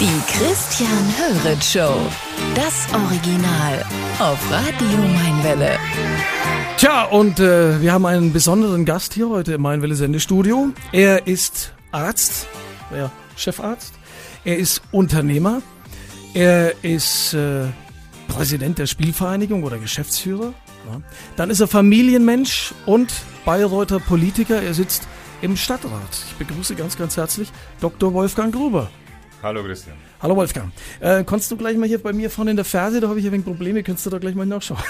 Die Christian Höret Show. Das Original auf Radio Mainwelle. Tja, und äh, wir haben einen besonderen Gast hier heute im Mainwelle Sendestudio. Er ist Arzt, ja, Chefarzt. Er ist Unternehmer. Er ist äh, Präsident der Spielvereinigung oder Geschäftsführer. Ja. Dann ist er Familienmensch und Bayreuther Politiker. Er sitzt im Stadtrat. Ich begrüße ganz, ganz herzlich Dr. Wolfgang Gruber. Hallo Christian. Hallo Wolfgang. Äh, kannst du gleich mal hier bei mir vorne in der Ferse, da habe ich ein wenig Probleme, könntest du da gleich mal nachschauen.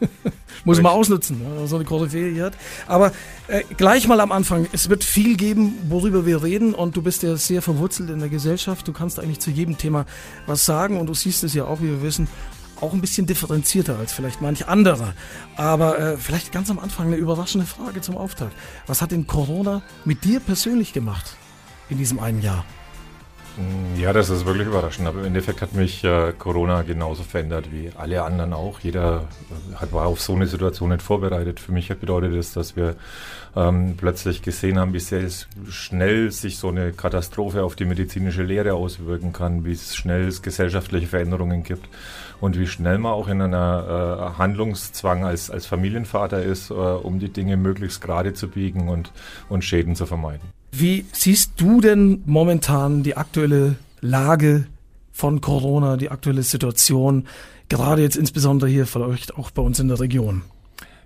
Muss man ausnutzen, ne? so eine Koryphäe hier hat. Aber äh, gleich mal am Anfang, es wird viel geben, worüber wir reden und du bist ja sehr verwurzelt in der Gesellschaft. Du kannst eigentlich zu jedem Thema was sagen und du siehst es ja auch, wie wir wissen, auch ein bisschen differenzierter als vielleicht manch anderer. Aber äh, vielleicht ganz am Anfang eine überraschende Frage zum Auftakt. Was hat denn Corona mit dir persönlich gemacht in diesem einen Jahr? Mm, ja, das ist wirklich überraschend. Aber im Endeffekt hat mich äh, Corona genauso verändert wie alle anderen auch. Jeder äh, hat, war auf so eine Situation nicht vorbereitet. Für mich bedeutet es, dass wir ähm, plötzlich gesehen haben, wie sehr schnell sich so eine Katastrophe auf die medizinische Lehre auswirken kann, wie schnell es gesellschaftliche Veränderungen gibt und wie schnell man auch in einer äh, Handlungszwang als, als Familienvater ist, äh, um die Dinge möglichst gerade zu biegen und, und Schäden zu vermeiden. Wie siehst du denn momentan die aktuelle Lage von Corona, die aktuelle Situation, gerade jetzt insbesondere hier vielleicht auch bei uns in der Region?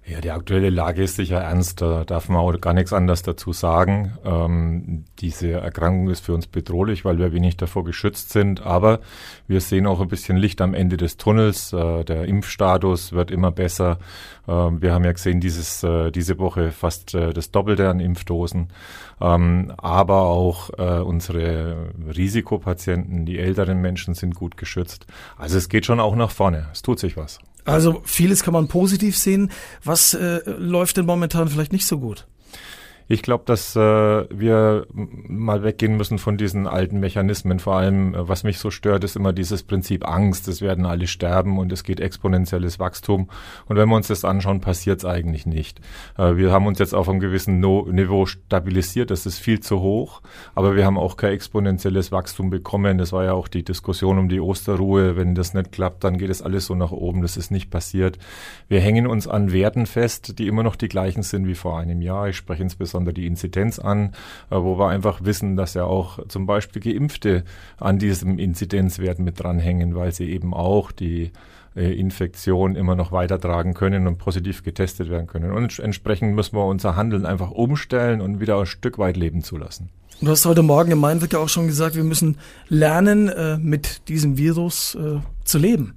Ja, die aktuelle Lage ist sicher ernst. Da darf man auch gar nichts anderes dazu sagen. Ähm, diese Erkrankung ist für uns bedrohlich, weil wir wenig davor geschützt sind. Aber wir sehen auch ein bisschen Licht am Ende des Tunnels. Äh, der Impfstatus wird immer besser. Äh, wir haben ja gesehen, dieses, äh, diese Woche fast äh, das Doppelte an Impfdosen. Ähm, aber auch äh, unsere Risikopatienten, die älteren Menschen sind gut geschützt. Also es geht schon auch nach vorne. Es tut sich was. Also vieles kann man positiv sehen. Was äh, läuft denn momentan vielleicht nicht so gut? Ich glaube, dass äh, wir mal weggehen müssen von diesen alten Mechanismen. Vor allem, äh, was mich so stört, ist immer dieses Prinzip Angst. Es werden alle sterben und es geht exponentielles Wachstum. Und wenn wir uns das anschauen, passiert es eigentlich nicht. Äh, wir haben uns jetzt auf einem gewissen no Niveau stabilisiert. Das ist viel zu hoch. Aber wir haben auch kein exponentielles Wachstum bekommen. Das war ja auch die Diskussion um die Osterruhe. Wenn das nicht klappt, dann geht es alles so nach oben. Das ist nicht passiert. Wir hängen uns an Werten fest, die immer noch die gleichen sind wie vor einem Jahr. Ich spreche insbesondere insbesondere die Inzidenz an, äh, wo wir einfach wissen, dass ja auch zum Beispiel Geimpfte an diesem Inzidenzwert mit dranhängen, weil sie eben auch die äh, Infektion immer noch weitertragen können und positiv getestet werden können. Und entsprechend müssen wir unser Handeln einfach umstellen und wieder ein Stück weit leben zulassen. Du hast heute Morgen im Mainwick ja auch schon gesagt, wir müssen lernen, äh, mit diesem Virus zu leben.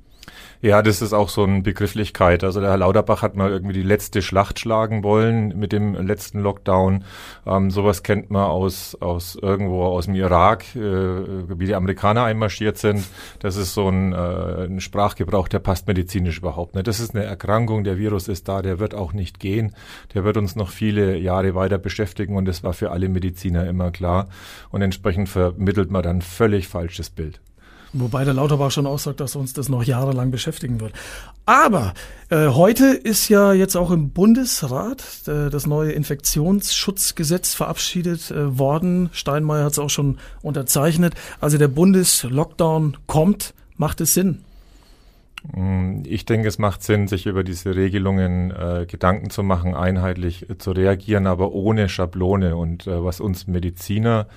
Ja, das ist auch so eine Begrifflichkeit. Also der Herr Lauterbach hat mal irgendwie die letzte Schlacht schlagen wollen mit dem letzten Lockdown. Ähm, sowas kennt man aus, aus irgendwo aus dem Irak, äh, wie die Amerikaner einmarschiert sind. Das ist so ein, äh, ein Sprachgebrauch, der passt medizinisch überhaupt nicht. Das ist eine Erkrankung, der Virus ist da, der wird auch nicht gehen. Der wird uns noch viele Jahre weiter beschäftigen und das war für alle Mediziner immer klar. Und entsprechend vermittelt man dann völlig falsches Bild. Wobei der Lauterbach schon aussagt, dass uns das noch jahrelang beschäftigen wird. Aber äh, heute ist ja jetzt auch im Bundesrat äh, das neue Infektionsschutzgesetz verabschiedet äh, worden. Steinmeier hat es auch schon unterzeichnet. Also der Bundeslockdown kommt. Macht es Sinn? Mm, ich denke, es macht Sinn, sich über diese Regelungen äh, Gedanken zu machen, einheitlich äh, zu reagieren, aber ohne Schablone. Und äh, was uns Mediziner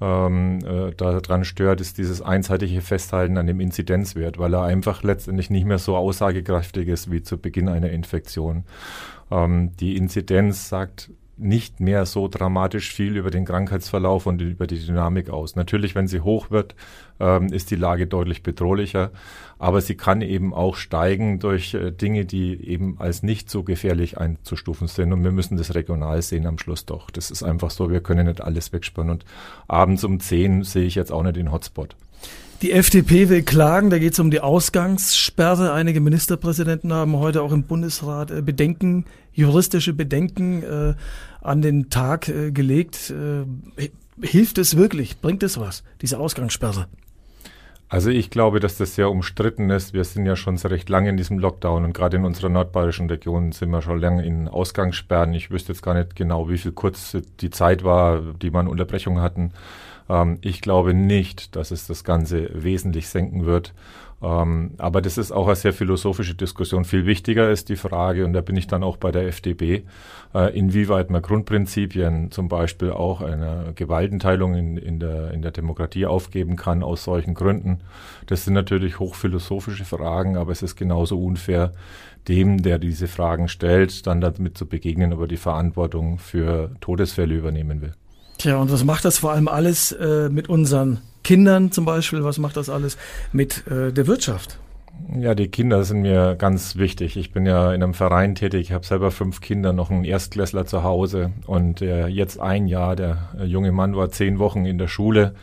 ähm, äh, daran stört, ist dieses einseitige Festhalten an dem Inzidenzwert, weil er einfach letztendlich nicht mehr so aussagekräftig ist wie zu Beginn einer Infektion. Ähm, die Inzidenz sagt nicht mehr so dramatisch viel über den Krankheitsverlauf und über die Dynamik aus. Natürlich, wenn sie hoch wird, ähm, ist die Lage deutlich bedrohlicher, aber sie kann eben auch steigen durch äh, Dinge, die eben als nicht so gefährlich einzustufen sind und wir müssen das regional sehen am Schluss doch. Das ist einfach so, wir können nicht alles wegspannen und abends um 10 sehe ich jetzt auch nicht den Hotspot. Die FDP will klagen, da geht es um die Ausgangssperre. Einige Ministerpräsidenten haben heute auch im Bundesrat äh, Bedenken, juristische Bedenken äh, an den Tag äh, gelegt. Äh, hilft es wirklich? Bringt es was, diese Ausgangssperre? Also ich glaube, dass das sehr umstritten ist. Wir sind ja schon recht lange in diesem Lockdown und gerade in unserer nordbayerischen Region sind wir schon lange in Ausgangssperren. Ich wüsste jetzt gar nicht genau, wie viel kurz die Zeit war, die man Unterbrechung hatten. Ähm, ich glaube nicht, dass es das Ganze wesentlich senken wird. Ähm, aber das ist auch eine sehr philosophische Diskussion. Viel wichtiger ist die Frage, und da bin ich dann auch bei der FDP, äh, inwieweit man Grundprinzipien, zum Beispiel auch eine Gewaltenteilung in, in, der, in der Demokratie aufgeben kann aus solchen Gründen. Das sind natürlich hochphilosophische Fragen, aber es ist genauso unfair, dem, der diese Fragen stellt, dann damit zu begegnen, aber die Verantwortung für Todesfälle übernehmen will. Tja, und was macht das vor allem alles äh, mit unseren Kindern zum Beispiel? Was macht das alles mit äh, der Wirtschaft? Ja, die Kinder sind mir ganz wichtig. Ich bin ja in einem Verein tätig. Ich habe selber fünf Kinder, noch einen Erstklässler zu Hause und äh, jetzt ein Jahr. Der äh, junge Mann war zehn Wochen in der Schule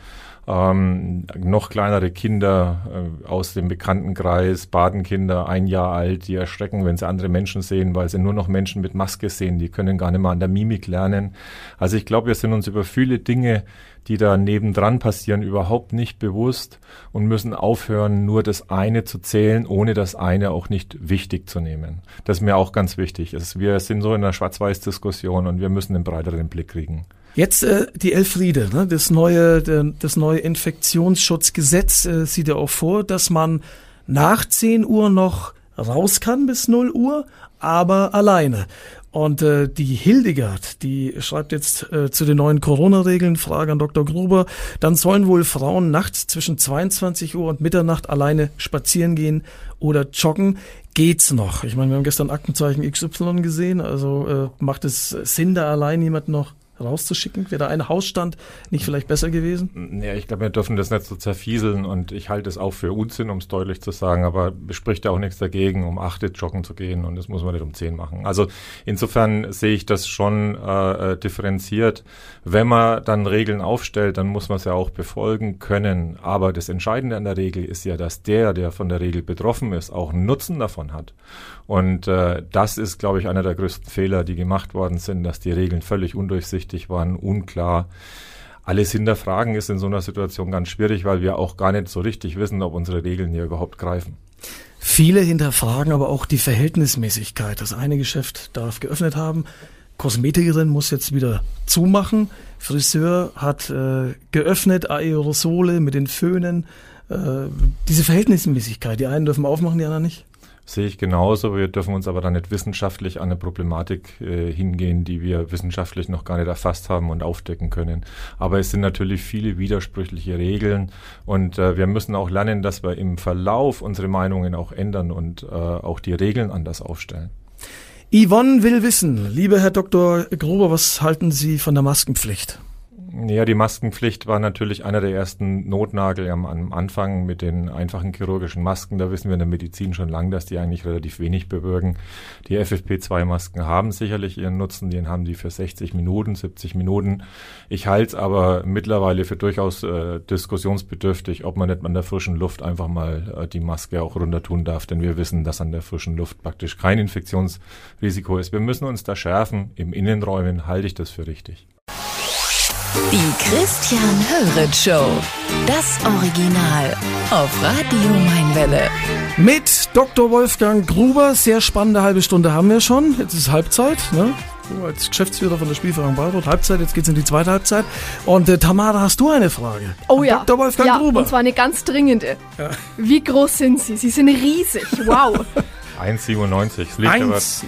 ähm, noch kleinere Kinder äh, aus dem Bekanntenkreis, Badenkinder, ein Jahr alt, die erschrecken, wenn sie andere Menschen sehen, weil sie nur noch Menschen mit Maske sehen. Die können gar nicht mehr an der Mimik lernen. Also ich glaube, wir sind uns über viele Dinge, die da nebendran passieren, überhaupt nicht bewusst und müssen aufhören, nur das eine zu zählen, ohne das eine auch nicht wichtig zu nehmen. Das ist mir auch ganz wichtig. Wir sind so in einer Schwarz-Weiß-Diskussion und wir müssen einen breiteren Blick kriegen. Jetzt äh, die Elfriede, ne? das neue, das neue Infektionsschutzgesetz äh, sieht ja auch vor, dass man nach 10 Uhr noch raus kann bis 0 Uhr, aber alleine. Und äh, die Hildegard, die schreibt jetzt äh, zu den neuen Corona-Regeln, Frage an Dr. Gruber, dann sollen wohl Frauen nachts zwischen 22 Uhr und Mitternacht alleine spazieren gehen oder joggen. Geht's noch? Ich meine, wir haben gestern Aktenzeichen XY gesehen, also äh, macht es Sinn, da allein jemand noch rauszuschicken? Wäre da ein Hausstand nicht vielleicht besser gewesen? Ja, ich glaube, wir dürfen das nicht so zerfieseln und ich halte es auch für Unsinn, um es deutlich zu sagen, aber spricht ja auch nichts dagegen, um acht joggen zu gehen und das muss man nicht um zehn machen. Also insofern sehe ich das schon äh, äh, differenziert. Wenn man dann Regeln aufstellt, dann muss man es ja auch befolgen können. Aber das Entscheidende an der Regel ist ja, dass der, der von der Regel betroffen ist, auch einen Nutzen davon hat. Und äh, das ist, glaube ich, einer der größten Fehler, die gemacht worden sind, dass die Regeln völlig undurchsichtig waren, unklar. Alles hinterfragen ist in so einer Situation ganz schwierig, weil wir auch gar nicht so richtig wissen, ob unsere Regeln hier überhaupt greifen. Viele hinterfragen aber auch die Verhältnismäßigkeit. Das eine Geschäft darf geöffnet haben, Kosmetikerin muss jetzt wieder zumachen, Friseur hat äh, geöffnet, Aerosole mit den Föhnen. Äh, diese Verhältnismäßigkeit, die einen dürfen aufmachen, die anderen nicht. Sehe ich genauso. Wir dürfen uns aber dann nicht wissenschaftlich an eine Problematik äh, hingehen, die wir wissenschaftlich noch gar nicht erfasst haben und aufdecken können. Aber es sind natürlich viele widersprüchliche Regeln und äh, wir müssen auch lernen, dass wir im Verlauf unsere Meinungen auch ändern und äh, auch die Regeln anders aufstellen. Yvonne will wissen, lieber Herr Dr. Gruber, was halten Sie von der Maskenpflicht? Ja, die Maskenpflicht war natürlich einer der ersten Notnagel am, am, Anfang mit den einfachen chirurgischen Masken. Da wissen wir in der Medizin schon lange, dass die eigentlich relativ wenig bewirken. Die FFP2-Masken haben sicherlich ihren Nutzen. Den haben die für 60 Minuten, 70 Minuten. Ich halte es aber mittlerweile für durchaus äh, diskussionsbedürftig, ob man nicht an der frischen Luft einfach mal äh, die Maske auch runter tun darf. Denn wir wissen, dass an der frischen Luft praktisch kein Infektionsrisiko ist. Wir müssen uns da schärfen. Im Innenräumen halte ich das für richtig. Die Christian Höret Show. Das Original. Auf Radio Mainwelle. Mit Dr. Wolfgang Gruber. Sehr spannende halbe Stunde haben wir schon. Jetzt ist Halbzeit. Ne? Du als Geschäftsführer von der Spielvereinigung Bayreuth. Halbzeit, jetzt geht's in die zweite Halbzeit. Und äh, Tamara, hast du eine Frage? Oh ja. Dr. Wolfgang ja, Gruber. Und zwar eine ganz dringende. Ja. Wie groß sind Sie? Sie sind riesig. Wow. 1,97. 1,97.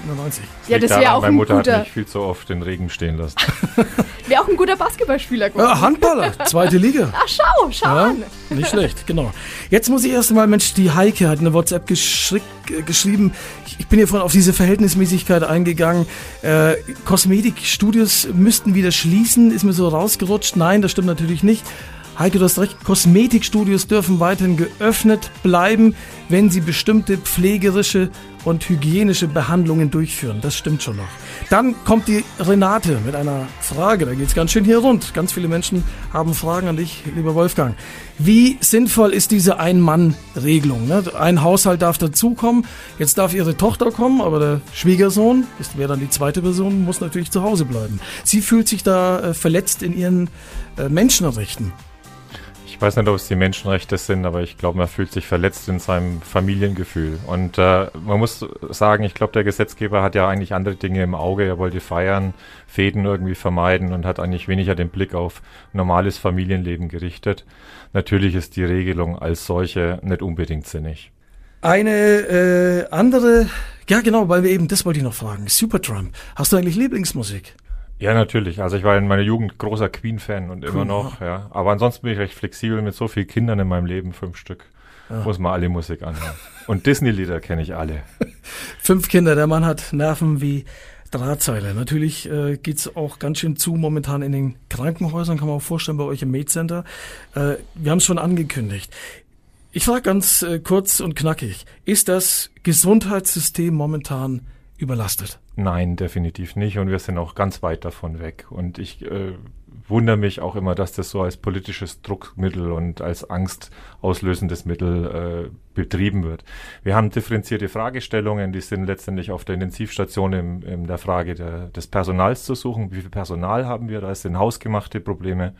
Ja, das wäre auch Meine Mutter ein guter... hat mich viel zu oft den Regen stehen lassen. wäre auch ein guter Basketballspieler. Ja, Handballer, zweite Liga. Ach, schau, schau ja, an. Nicht schlecht, genau. Jetzt muss ich erst mal, Mensch, die Heike hat eine WhatsApp geschri geschrieben. Ich bin hier vorhin auf diese Verhältnismäßigkeit eingegangen. Äh, Kosmetikstudios müssten wieder schließen. Ist mir so rausgerutscht. Nein, das stimmt natürlich nicht. Heike, du hast recht, Kosmetikstudios dürfen weiterhin geöffnet bleiben, wenn sie bestimmte pflegerische und hygienische Behandlungen durchführen. Das stimmt schon noch. Dann kommt die Renate mit einer Frage. Da geht es ganz schön hier rund. Ganz viele Menschen haben Fragen an dich, lieber Wolfgang. Wie sinnvoll ist diese Ein-Mann-Regelung? Ne? Ein Haushalt darf dazukommen. Jetzt darf ihre Tochter kommen, aber der Schwiegersohn, das wäre dann die zweite Person, muss natürlich zu Hause bleiben. Sie fühlt sich da äh, verletzt in ihren äh, Menschenrechten weiß nicht, ob es die Menschenrechte sind, aber ich glaube, man fühlt sich verletzt in seinem Familiengefühl. Und äh, man muss sagen, ich glaube, der Gesetzgeber hat ja eigentlich andere Dinge im Auge. Er wollte feiern, Fäden irgendwie vermeiden und hat eigentlich weniger den Blick auf normales Familienleben gerichtet. Natürlich ist die Regelung als solche nicht unbedingt sinnig. Eine äh, andere, ja genau, weil wir eben, das wollte ich noch fragen, Supertramp. Hast du eigentlich Lieblingsmusik? Ja, natürlich. Also ich war in meiner Jugend großer Queen-Fan und immer noch, ja. Aber ansonsten bin ich recht flexibel mit so vielen Kindern in meinem Leben, fünf Stück. Ja. Muss man alle Musik anhören. Und Disney-Lieder kenne ich alle. Fünf Kinder, der Mann hat Nerven wie Drahtseile. Natürlich äh, geht's auch ganz schön zu momentan in den Krankenhäusern, kann man auch vorstellen, bei euch im Med-Center. Äh, wir haben es schon angekündigt. Ich frage ganz äh, kurz und knackig, ist das Gesundheitssystem momentan überlastet? Nein, definitiv nicht. Und wir sind auch ganz weit davon weg. Und ich äh, wundere mich auch immer, dass das so als politisches Druckmittel und als angstauslösendes Mittel äh, betrieben wird. Wir haben differenzierte Fragestellungen, die sind letztendlich auf der Intensivstation in, in der Frage der, des Personals zu suchen. Wie viel Personal haben wir? Da sind hausgemachte Probleme.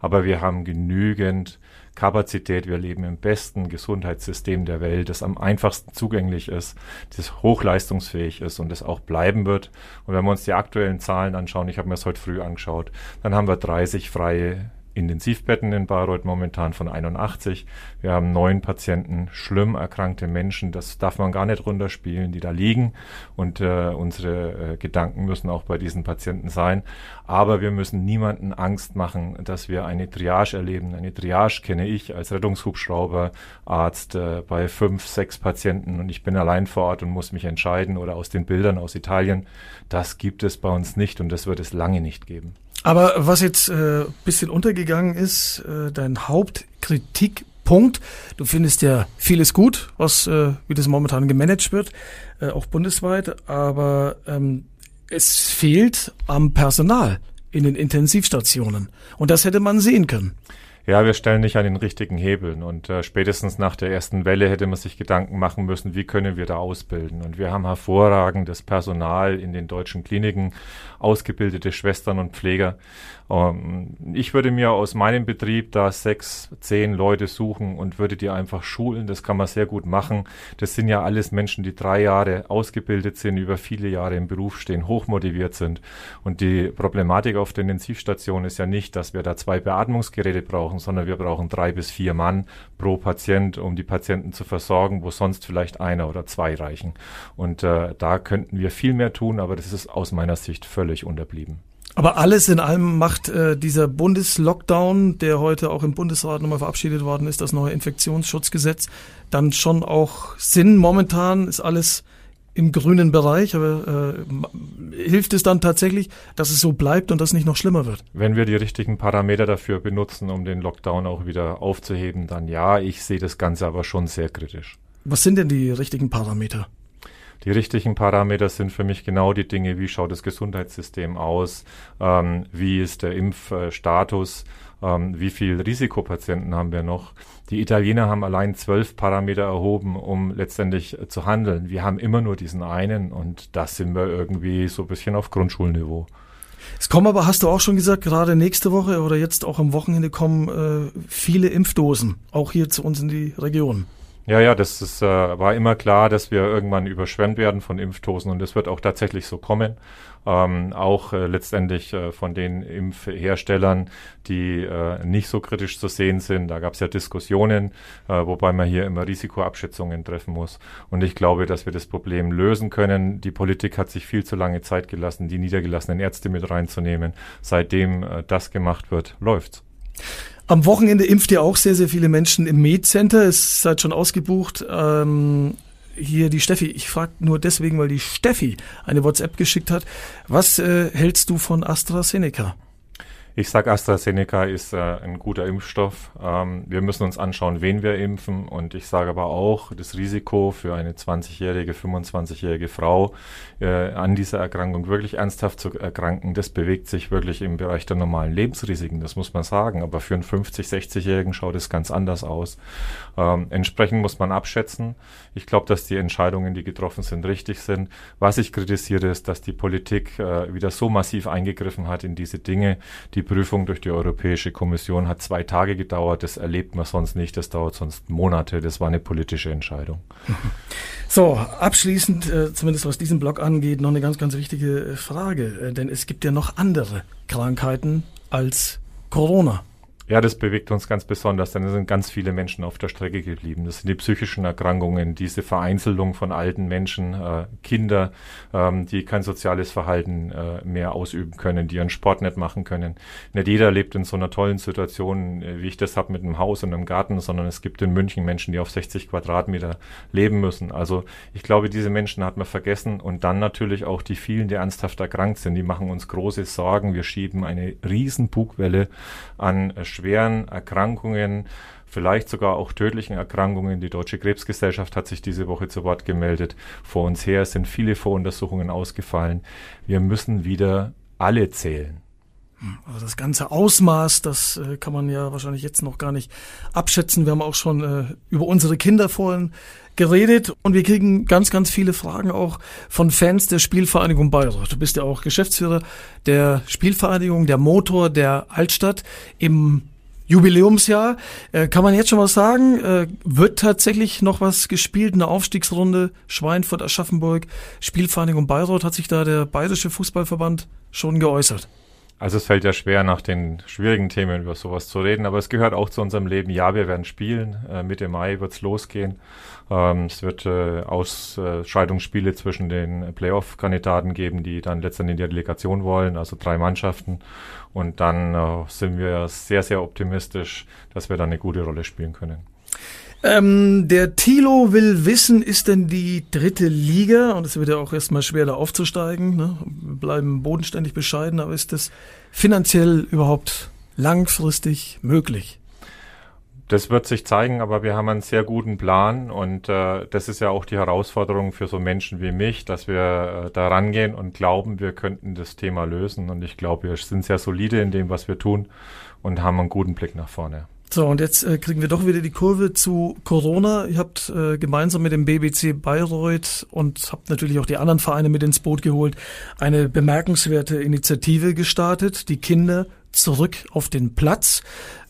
Aber wir haben genügend Kapazität. Wir leben im besten Gesundheitssystem der Welt, das am einfachsten zugänglich ist, das hochleistungsfähig ist und das auch bleiben wird. Und wenn wir uns die aktuellen Zahlen anschauen, ich habe mir das heute früh angeschaut, dann haben wir 30 freie Intensivbetten in Bayreuth momentan von 81. Wir haben neun Patienten, schlimm erkrankte Menschen, das darf man gar nicht runterspielen, die da liegen. Und äh, unsere äh, Gedanken müssen auch bei diesen Patienten sein. Aber wir müssen niemanden Angst machen, dass wir eine Triage erleben. Eine Triage kenne ich als Rettungshubschrauberarzt äh, bei fünf, sechs Patienten und ich bin allein vor Ort und muss mich entscheiden oder aus den Bildern aus Italien. Das gibt es bei uns nicht und das wird es lange nicht geben. Aber was jetzt äh, bisschen untergegangen ist, äh, dein Hauptkritikpunkt, du findest ja vieles gut, was äh, wie das momentan gemanagt wird, äh, auch bundesweit, aber ähm, es fehlt am Personal in den Intensivstationen. Und das hätte man sehen können. Ja, wir stellen nicht an den richtigen Hebeln und äh, spätestens nach der ersten Welle hätte man sich Gedanken machen müssen, wie können wir da ausbilden. Und wir haben hervorragendes Personal in den deutschen Kliniken, ausgebildete Schwestern und Pfleger. Ähm, ich würde mir aus meinem Betrieb da sechs, zehn Leute suchen und würde die einfach schulen. Das kann man sehr gut machen. Das sind ja alles Menschen, die drei Jahre ausgebildet sind, über viele Jahre im Beruf stehen, hochmotiviert sind. Und die Problematik auf der Intensivstation ist ja nicht, dass wir da zwei Beatmungsgeräte brauchen sondern wir brauchen drei bis vier Mann pro Patient, um die Patienten zu versorgen, wo sonst vielleicht einer oder zwei reichen. Und äh, da könnten wir viel mehr tun, aber das ist aus meiner Sicht völlig unterblieben. Aber alles in allem macht äh, dieser Bundeslockdown, der heute auch im Bundesrat nochmal verabschiedet worden ist, das neue Infektionsschutzgesetz, dann schon auch Sinn. Momentan ist alles im grünen Bereich, aber äh, hilft es dann tatsächlich, dass es so bleibt und das nicht noch schlimmer wird? Wenn wir die richtigen Parameter dafür benutzen, um den Lockdown auch wieder aufzuheben, dann ja, ich sehe das Ganze aber schon sehr kritisch. Was sind denn die richtigen Parameter? Die richtigen Parameter sind für mich genau die Dinge, wie schaut das Gesundheitssystem aus, ähm, wie ist der Impfstatus, ähm, wie viel Risikopatienten haben wir noch. Die Italiener haben allein zwölf Parameter erhoben, um letztendlich äh, zu handeln. Wir haben immer nur diesen einen und das sind wir irgendwie so ein bisschen auf Grundschulniveau. Es kommen aber, hast du auch schon gesagt, gerade nächste Woche oder jetzt auch am Wochenende kommen äh, viele Impfdosen, auch hier zu uns in die Region. Ja, ja, das ist, äh, war immer klar, dass wir irgendwann überschwemmt werden von Impfdosen und das wird auch tatsächlich so kommen. Ähm, auch äh, letztendlich äh, von den Impfherstellern, die äh, nicht so kritisch zu sehen sind. Da gab es ja Diskussionen, äh, wobei man hier immer Risikoabschätzungen treffen muss. Und ich glaube, dass wir das Problem lösen können. Die Politik hat sich viel zu lange Zeit gelassen, die niedergelassenen Ärzte mit reinzunehmen. Seitdem äh, das gemacht wird, läuft's. Am Wochenende impft ihr auch sehr, sehr viele Menschen im Med-Center. Es seid schon ausgebucht. Ähm, hier die Steffi, ich frage nur deswegen, weil die Steffi eine WhatsApp geschickt hat. Was äh, hältst du von AstraZeneca? Ich sage, AstraZeneca ist äh, ein guter Impfstoff. Ähm, wir müssen uns anschauen, wen wir impfen. Und ich sage aber auch, das Risiko für eine 20-jährige, 25-jährige Frau äh, an dieser Erkrankung wirklich ernsthaft zu erkranken, das bewegt sich wirklich im Bereich der normalen Lebensrisiken. Das muss man sagen. Aber für einen 50-, 60-Jährigen schaut es ganz anders aus. Ähm, entsprechend muss man abschätzen. Ich glaube, dass die Entscheidungen, die getroffen sind, richtig sind. Was ich kritisiere, ist, dass die Politik äh, wieder so massiv eingegriffen hat in diese Dinge, die Prüfung durch die Europäische Kommission hat zwei Tage gedauert. Das erlebt man sonst nicht. Das dauert sonst Monate. Das war eine politische Entscheidung. So, abschließend, äh, zumindest was diesen Blog angeht, noch eine ganz, ganz wichtige äh, Frage. Äh, denn es gibt ja noch andere Krankheiten als Corona. Ja, das bewegt uns ganz besonders, denn es sind ganz viele Menschen auf der Strecke geblieben. Das sind die psychischen Erkrankungen, diese Vereinzelung von alten Menschen, äh, Kinder, ähm, die kein soziales Verhalten äh, mehr ausüben können, die ihren Sport nicht machen können. Nicht jeder lebt in so einer tollen Situation, äh, wie ich das habe mit einem Haus und einem Garten, sondern es gibt in München Menschen, die auf 60 Quadratmeter leben müssen. Also ich glaube, diese Menschen hat man vergessen und dann natürlich auch die vielen, die ernsthaft erkrankt sind, die machen uns große Sorgen. Wir schieben eine riesen Bugwelle an schweren Erkrankungen, vielleicht sogar auch tödlichen Erkrankungen. Die Deutsche Krebsgesellschaft hat sich diese Woche zu Wort gemeldet. Vor uns her sind viele Voruntersuchungen ausgefallen. Wir müssen wieder alle zählen. Also das ganze Ausmaß, das äh, kann man ja wahrscheinlich jetzt noch gar nicht abschätzen. Wir haben auch schon äh, über unsere Kinder vorhin geredet und wir kriegen ganz, ganz viele Fragen auch von Fans der Spielvereinigung Bayreuth. Du bist ja auch Geschäftsführer der Spielvereinigung, der Motor der Altstadt im Jubiläumsjahr. Äh, kann man jetzt schon was sagen? Äh, wird tatsächlich noch was gespielt? Eine Aufstiegsrunde Schweinfurt, Aschaffenburg, Spielvereinigung Bayreuth. Hat sich da der Bayerische Fußballverband schon geäußert? Also es fällt ja schwer, nach den schwierigen Themen über sowas zu reden, aber es gehört auch zu unserem Leben. Ja, wir werden spielen. Äh, Mitte Mai wird's losgehen. Ähm, es wird äh, Ausscheidungsspiele zwischen den Playoff-Kandidaten geben, die dann letztendlich in die Delegation wollen, also drei Mannschaften. Und dann äh, sind wir sehr, sehr optimistisch, dass wir dann eine gute Rolle spielen können. Ähm, der Tilo will wissen, ist denn die dritte Liga, und es wird ja auch erstmal schwer da aufzusteigen, ne? bleiben bodenständig bescheiden, aber ist das finanziell überhaupt langfristig möglich? Das wird sich zeigen, aber wir haben einen sehr guten Plan und äh, das ist ja auch die Herausforderung für so Menschen wie mich, dass wir äh, da rangehen und glauben, wir könnten das Thema lösen. Und ich glaube, wir sind sehr solide in dem, was wir tun und haben einen guten Blick nach vorne. So, und jetzt äh, kriegen wir doch wieder die Kurve zu Corona. Ihr habt äh, gemeinsam mit dem BBC Bayreuth und habt natürlich auch die anderen Vereine mit ins Boot geholt, eine bemerkenswerte Initiative gestartet, die Kinder zurück auf den Platz.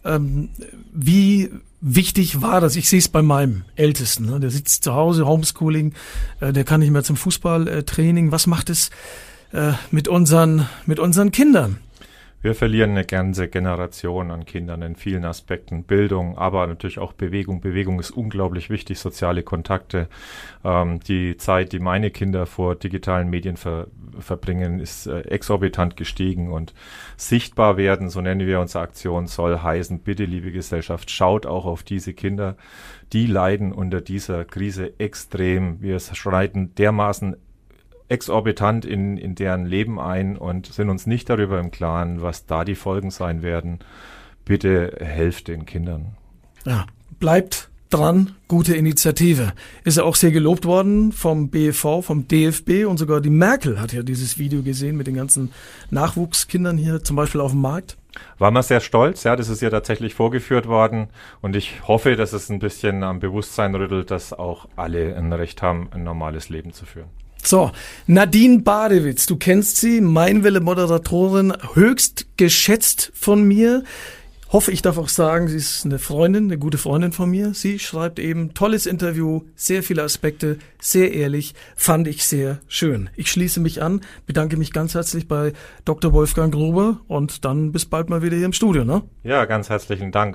Ähm, wie wichtig war das? Ich sehe es bei meinem Ältesten. Ne? Der sitzt zu Hause, Homeschooling, äh, der kann nicht mehr zum Fußballtraining. Was macht es äh, mit unseren, mit unseren Kindern? Wir verlieren eine ganze Generation an Kindern in vielen Aspekten. Bildung, aber natürlich auch Bewegung. Bewegung ist unglaublich wichtig, soziale Kontakte. Ähm, die Zeit, die meine Kinder vor digitalen Medien ver verbringen, ist äh, exorbitant gestiegen und sichtbar werden, so nennen wir unsere Aktion, soll heißen, bitte liebe Gesellschaft, schaut auch auf diese Kinder. Die leiden unter dieser Krise extrem. Wir schreiten dermaßen exorbitant in, in deren Leben ein und sind uns nicht darüber im Klaren, was da die Folgen sein werden. Bitte helft den Kindern. Ja, bleibt dran, gute Initiative. Ist ja auch sehr gelobt worden vom BEV, vom DFB und sogar die Merkel hat ja dieses Video gesehen mit den ganzen Nachwuchskindern hier zum Beispiel auf dem Markt. War man sehr stolz, ja, das ist ja tatsächlich vorgeführt worden und ich hoffe, dass es ein bisschen am Bewusstsein rüttelt, dass auch alle ein Recht haben, ein normales Leben zu führen. So, Nadine Badewitz, du kennst sie, Meinwelle-Moderatorin, höchst geschätzt von mir. Hoffe, ich darf auch sagen, sie ist eine Freundin, eine gute Freundin von mir. Sie schreibt eben tolles Interview, sehr viele Aspekte, sehr ehrlich, fand ich sehr schön. Ich schließe mich an, bedanke mich ganz herzlich bei Dr. Wolfgang Gruber und dann bis bald mal wieder hier im Studio, ne? Ja, ganz herzlichen Dank.